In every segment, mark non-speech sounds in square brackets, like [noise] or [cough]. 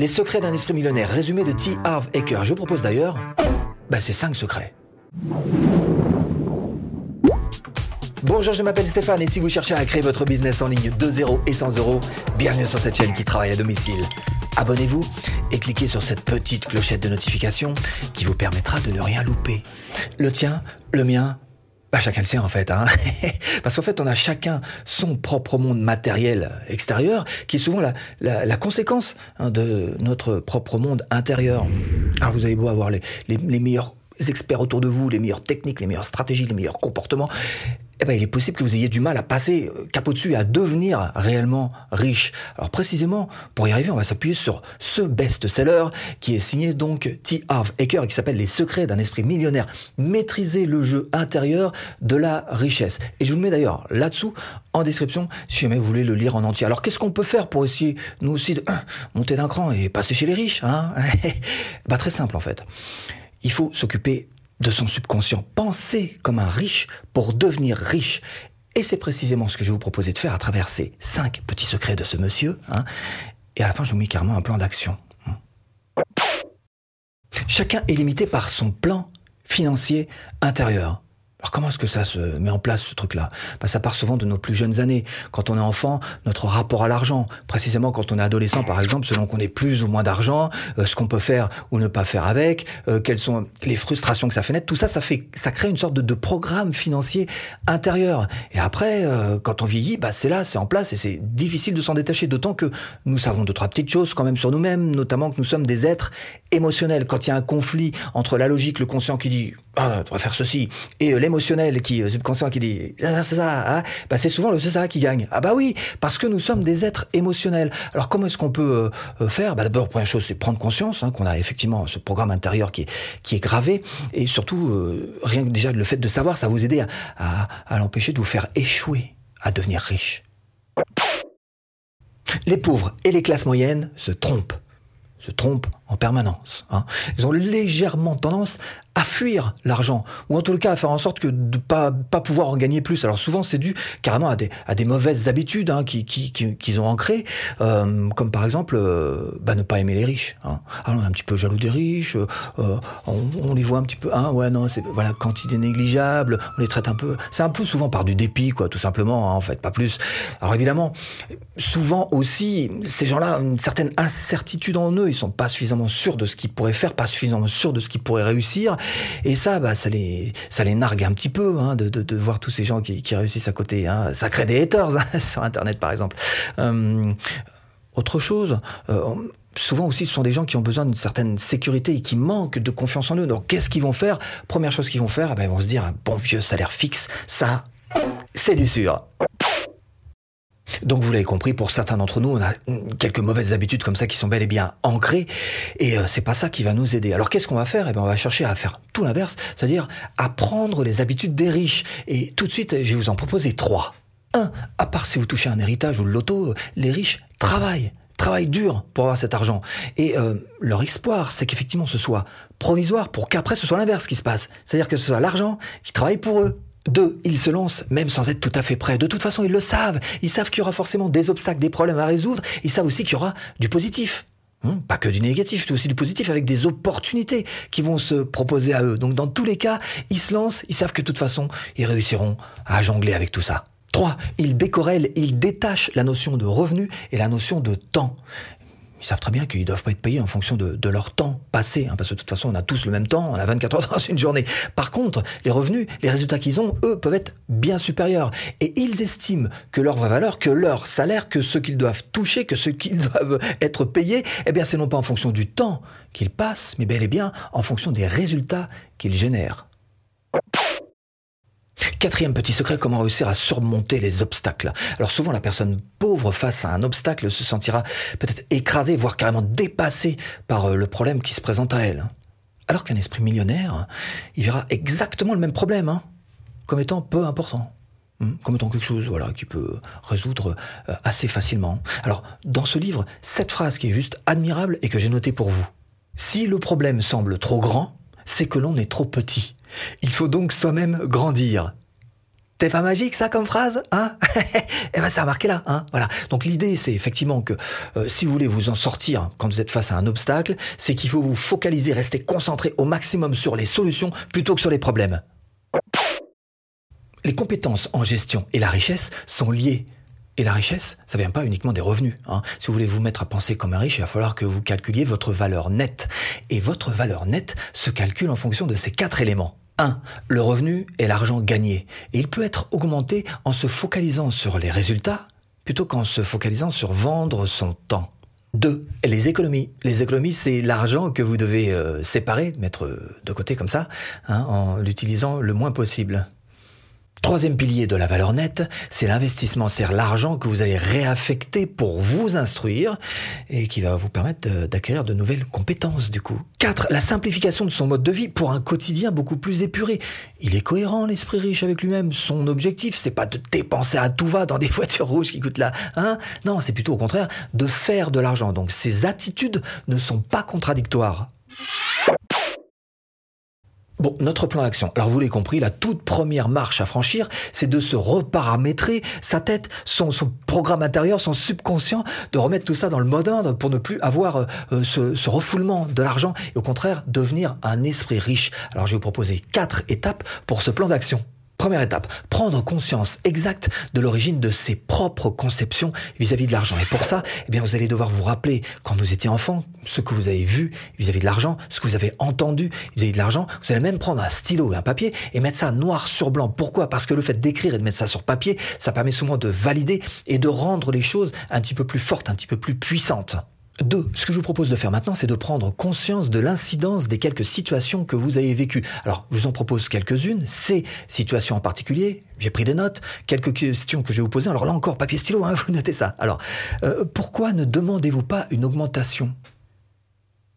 Les secrets d'un esprit millionnaire, résumé de T. Harv Eker. Je propose d'ailleurs, bah, c'est 5 secrets. Bonjour, je m'appelle Stéphane et si vous cherchez à créer votre business en ligne de 0 et 100 euros, bienvenue sur cette chaîne qui travaille à domicile. Abonnez-vous et cliquez sur cette petite clochette de notification qui vous permettra de ne rien louper. Le tien, le mien, bah, chacun le sait en fait, hein [laughs] parce qu'en fait on a chacun son propre monde matériel extérieur qui est souvent la, conséquence hein, de notre propre monde intérieur. Alors vous avez beau avoir les meilleurs experts autour de vous, les meilleures techniques, les meilleures stratégies, les meilleurs comportements, eh ben, il est possible que vous ayez du mal à passer euh, cap au-dessus, à devenir réellement riche. Alors précisément, pour y arriver, on va s'appuyer sur ce best-seller qui est signé donc T. Harv Eker et qui s'appelle Les secrets d'un esprit millionnaire. Maîtriser le jeu intérieur de la richesse. Et je vous le mets d'ailleurs là-dessous en description si jamais vous voulez le lire en entier. Alors qu'est-ce qu'on peut faire pour essayer, nous aussi, de monter d'un cran et passer chez les riches hein? [laughs] Bah, Très simple en fait. Il faut s'occuper de son subconscient. Penser comme un riche pour devenir riche. Et c'est précisément ce que je vais vous proposer de faire à travers ces cinq petits secrets de ce monsieur. Hein. Et à la fin, je vous mets carrément un plan d'action. Chacun est limité par son plan financier intérieur. Alors comment est-ce que ça se met en place ce truc-là? Bah, Ça part souvent de nos plus jeunes années. Quand on est enfant, notre rapport à l'argent, précisément quand on est adolescent par exemple, selon qu'on ait plus ou moins d'argent, euh, ce qu'on peut faire ou ne pas faire avec, euh, quelles sont les frustrations que ça fait naître, tout ça, ça fait, ça crée une sorte de, programme financier intérieur. Et après, euh, quand on vieillit, bah, c'est là, c'est en place et c'est difficile de s'en détacher. D'autant que nous savons deux trois petites choses quand même sur nous-mêmes, notamment que nous sommes des êtres émotionnels. Quand il y a un conflit entre la logique, le conscient qui dit ah, tu faire ceci et émotionnel qui euh, subconscient qui dit ah, c'est ça, hein, bah c'est souvent le c'est ça qui gagne. Ah bah oui, parce que nous sommes des êtres émotionnels. Alors comment est-ce qu'on peut euh, euh, faire? Bah D'abord, première chose, c'est prendre conscience hein, qu'on a effectivement ce programme intérieur qui est, qui est gravé et surtout rien que déjà le fait de savoir, ça va vous aider à, à, à l'empêcher de vous faire échouer à devenir riche. Les pauvres et les classes moyennes se trompent se trompent en permanence. Hein. Ils ont légèrement tendance à fuir l'argent, ou en tout cas à faire en sorte de pas pas pouvoir en gagner plus. Alors souvent c'est dû carrément à des à des mauvaises habitudes hein, qui qu'ils qui, qui ont ancrées, euh, comme par exemple euh, bah, ne pas aimer les riches. Hein. Alors on est un petit peu jaloux des riches, euh, on, on, les voit un petit peu, hein, ouais non c'est voilà quantité négligeable, on les traite un peu, c'est un peu souvent par du dépit quoi, tout simplement hein, en fait, pas plus. Alors évidemment, souvent aussi ces gens-là ont une certaine incertitude en eux, ils sont pas suffisamment sûrs de ce qu'ils pourraient faire, pas suffisamment sûrs de ce qu'ils pourraient réussir. Et ça, bah, ça les, ça les nargue un petit peu hein, de, de, voir tous ces gens qui, réussissent à côté. Hein. Ça crée des haters hein, [laughs] sur Internet, par exemple. Euh, autre chose. Euh, souvent aussi, ce sont des gens qui ont besoin d'une certaine sécurité et qui manquent de confiance en eux. Donc, qu'est-ce qu'ils vont faire? Première chose qu'ils vont faire, eh ils vont se dire un bon vieux salaire fixe, ça, c'est du sûr. Donc vous l'avez compris, pour certains d'entre nous, on a quelques mauvaises habitudes comme ça qui sont bel et bien ancrées, et euh, c'est pas ça qui va nous aider. Alors qu'est-ce qu'on va faire? Eh bien, on va chercher à faire tout l'inverse, c'est-à-dire à prendre les habitudes des riches. Et tout de suite, je vais vous en proposer trois. Un, à part si vous touchez un héritage ou le loto, les riches travaillent travaillent dur pour avoir cet argent. Et euh, leur espoir, c'est qu'effectivement ce soit provisoire pour qu'après ce soit l'inverse qui se passe. C'est-à-dire que ce soit l'argent qui travaille pour eux. Deux, ils se lancent même sans être tout à fait prêts. De toute façon, ils le savent. Ils savent qu'il y aura forcément des obstacles, des problèmes à résoudre. Ils savent aussi qu'il y aura du positif. Hum, pas que du négatif, mais aussi du positif avec des opportunités qui vont se proposer à eux. Donc dans tous les cas, ils se lancent, ils savent que de toute façon, ils réussiront à jongler avec tout ça. Trois, Ils décorrèlent, ils détachent la notion de revenu et la notion de temps. Ils savent très bien qu'ils doivent pas être payés en fonction de, leur temps passé, hein, parce que de toute façon, on a tous le même temps, on a 24 heures [laughs] dans une journée. Par contre, les revenus, les résultats qu'ils ont, eux, peuvent être bien supérieurs. Et ils estiment que leur vraie valeur, que leur salaire, que ce qu'ils doivent toucher, que ce qu'ils [laughs] doivent être payés, eh bien, c'est non pas en fonction du temps qu'ils passent, mais bel et bien en fonction des résultats qu'ils génèrent. Quatrième petit secret, comment réussir à surmonter les obstacles. Alors souvent la personne pauvre face à un obstacle se sentira peut-être écrasée, voire carrément dépassée par euh, le problème qui se présente à elle. Alors qu'un esprit millionnaire, il verra exactement le même problème, hein, comme étant peu important. Hmm, comme étant quelque chose voilà qui peut résoudre euh, assez facilement. Alors dans ce livre, cette phrase qui est juste admirable et que j'ai notée pour vous. Si le problème semble trop grand, c'est que l'on est trop petit. Il faut donc soi-même grandir. T'es pas magique ça comme phrase, hein [laughs] Eh ben ça a marqué là, hein Voilà. Donc l'idée c'est effectivement que euh, si vous voulez vous en sortir quand vous êtes face à un obstacle, c'est qu'il faut vous focaliser, rester concentré au maximum sur les solutions plutôt que sur les problèmes. Les compétences en gestion et la richesse sont liées. Et la richesse, ça vient pas uniquement des revenus. Hein. Si vous voulez vous mettre à penser comme un riche, il va falloir que vous calculiez votre valeur nette. Et votre valeur nette se calcule en fonction de ces quatre éléments. 1. Le revenu est l'argent gagné. Et il peut être augmenté en se focalisant sur les résultats plutôt qu'en se focalisant sur vendre son temps. 2. Les économies. Les économies, c'est l'argent que vous devez euh, séparer, mettre de côté comme ça, hein, en l'utilisant le moins possible. Troisième pilier de la valeur nette, c'est l'investissement, c'est l'argent que vous allez réaffecter pour vous instruire et qui va vous permettre d'acquérir de nouvelles compétences du coup. 4. La simplification de son mode de vie pour un quotidien beaucoup plus épuré. Il est cohérent l'esprit riche avec lui-même. Son objectif, c'est pas de dépenser à tout va dans des [laughs] voitures rouges qui coûtent là, hein? Non, c'est plutôt au contraire de faire de l'argent. Donc ces attitudes ne sont pas contradictoires. Bon, notre plan d'action. Alors vous l'avez compris, la toute première marche à franchir, c'est de se reparamétrer sa tête, son, programme intérieur, son subconscient, de remettre tout ça dans le mode ordre pour ne plus avoir euh, euh, ce, ce, refoulement de l'argent et au contraire devenir un esprit riche. Alors je vais vous proposer quatre étapes pour ce plan d'action. Première étape, prendre conscience exacte de l'origine de ses propres conceptions vis-à-vis de l'argent. Et pour ça, eh bien, vous allez devoir vous rappeler quand vous étiez enfant, ce que vous avez vu vis-à-vis de l'argent, ce que vous avez entendu vis-à-vis de l'argent. Vous allez même prendre un stylo et un papier et mettre ça noir sur blanc. Pourquoi? Parce que le fait d'écrire et de mettre ça sur papier, ça permet souvent de valider et de rendre les choses un petit peu plus fortes, un petit peu plus puissantes. Deux, ce que je vous propose de faire maintenant, c'est de prendre conscience de l'incidence des quelques situations que vous avez vécues. Alors, je vous en propose quelques-unes. Ces situations en particulier, j'ai pris des notes, quelques questions que je vais vous poser. Alors là encore, papier stylo, hein, [laughs] vous notez ça. Alors, euh, pourquoi ne demandez-vous pas une augmentation?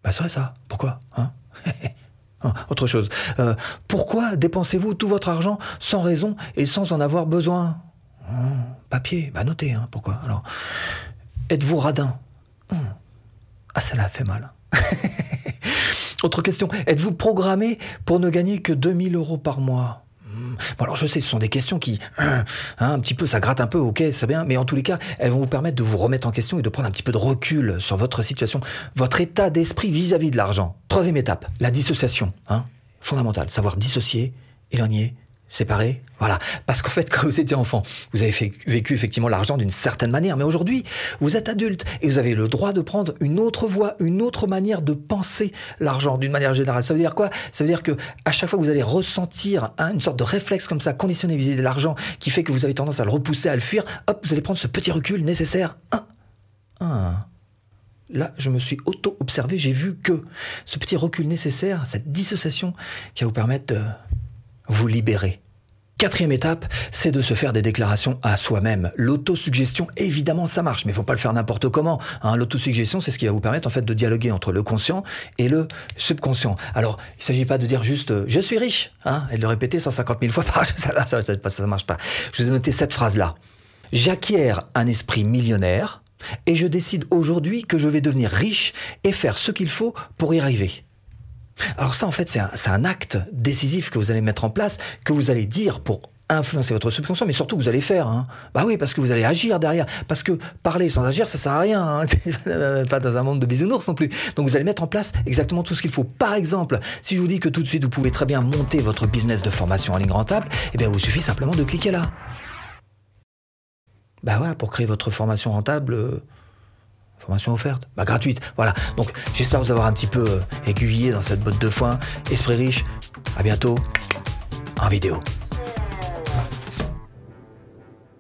Bah, c'est ça. Pourquoi hein? Ah, [laughs] Autre chose. Euh, pourquoi dépensez-vous tout votre argent sans raison et sans en avoir besoin? Hein, Papier, bah notez. Hein, pourquoi? Alors, êtes-vous radin? Ah, l'a fait mal. [laughs] Autre question. Êtes-vous programmé pour ne gagner que 2000 euros par mois? Hmm. Bon alors je sais, ce sont des questions qui, [clears throat] hein, un petit peu, ça gratte un peu, ok, c'est bien, mais en tous les cas, elles vont vous permettre de vous remettre en question et de prendre un petit peu de recul sur votre situation, votre état d'esprit vis-à-vis de l'argent. Troisième étape, la dissociation, hein, fondamentale, savoir dissocier, éloigner, séparés Voilà. Parce qu'en fait, [laughs] quand vous étiez enfant, vous avez vécu effectivement l'argent d'une certaine manière. Mais aujourd'hui, vous êtes adulte et vous avez le droit de prendre une autre voie, une autre manière de penser l'argent d'une manière générale. Ça veut dire quoi? Ça veut dire que à chaque fois que vous allez ressentir une sorte de réflexe comme ça, conditionné vis-à-vis de l'argent, qui fait que vous avez tendance à le repousser, à le fuir, hop, vous allez prendre ce petit recul nécessaire. Là, je me suis auto-observé, j'ai vu que ce petit recul nécessaire, cette dissociation qui va vous permettre de vous libérer. Quatrième étape, c'est de se faire des déclarations à soi-même. L'autosuggestion, évidemment, ça marche, mais il faut pas le faire n'importe comment. Hein. L'autosuggestion, c'est ce qui va vous permettre en fait de dialoguer entre le conscient et le subconscient. Alors, il s'agit pas de dire juste euh, je suis riche, hein, et de le répéter 150 000 fois par [laughs] jour. Ça, ça, ça, marche pas. Je vous ai noté cette phrase-là. J'acquiers un esprit millionnaire et je décide aujourd'hui que je vais devenir riche et faire ce qu'il faut pour y arriver. Alors ça, en fait, c'est un, acte décisif que vous allez mettre en place, que vous allez dire pour influencer votre subconscient, mais surtout vous allez faire. Hein. Bah oui, parce que vous allez agir derrière. Parce que parler sans agir, ça sert à rien. Hein. [laughs] Pas dans un monde de bisounours non plus. Donc vous allez mettre en place exactement tout ce qu'il faut. Par exemple, si je vous dis que tout de suite vous pouvez très bien monter votre business de formation en ligne rentable, eh bien, vous suffit simplement de cliquer là. Bah voilà, pour créer votre formation rentable. Formation offerte Bah gratuite, voilà. Donc j'espère vous avoir un petit peu euh, aiguillé dans cette botte de foin. Esprit riche, à bientôt en vidéo.